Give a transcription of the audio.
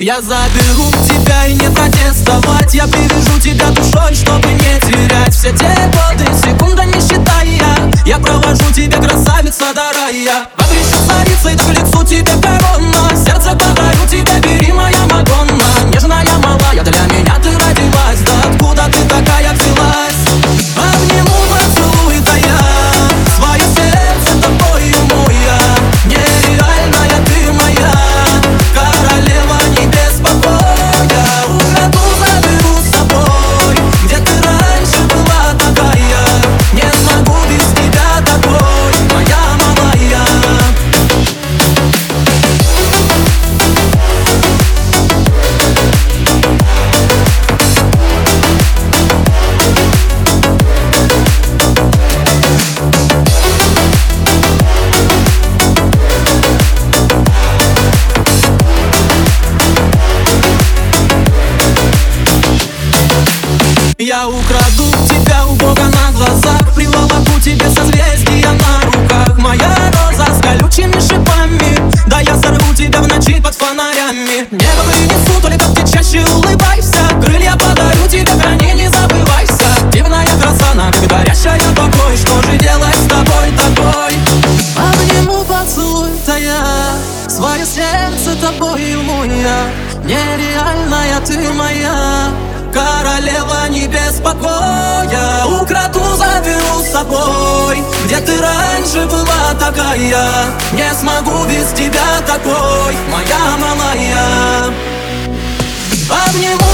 Я заберу тебя и не протестовать. Я привяжу тебя душой, чтобы не терять Все те годы, секундами считая. Я провожу тебя, красавица дорогая Я украду тебя у Бога на глазах Приволоку тебе созвездия на руках Моя роза с колючими шипами. Да я сорву тебя в ночи под фонарями. Небо принесу, только ты чаще улыбайся. Крылья подарю тебе, храни, не забывайся. Дивная краса, на как горящая покой. Что же делать с тобой такой? Обниму, поцелуй, я. Свое сердце тобою моя Нереальная ты моя Королева небес покоя Украду, заберу с собой. Где ты раньше была такая Не смогу без тебя такой. Моя малая я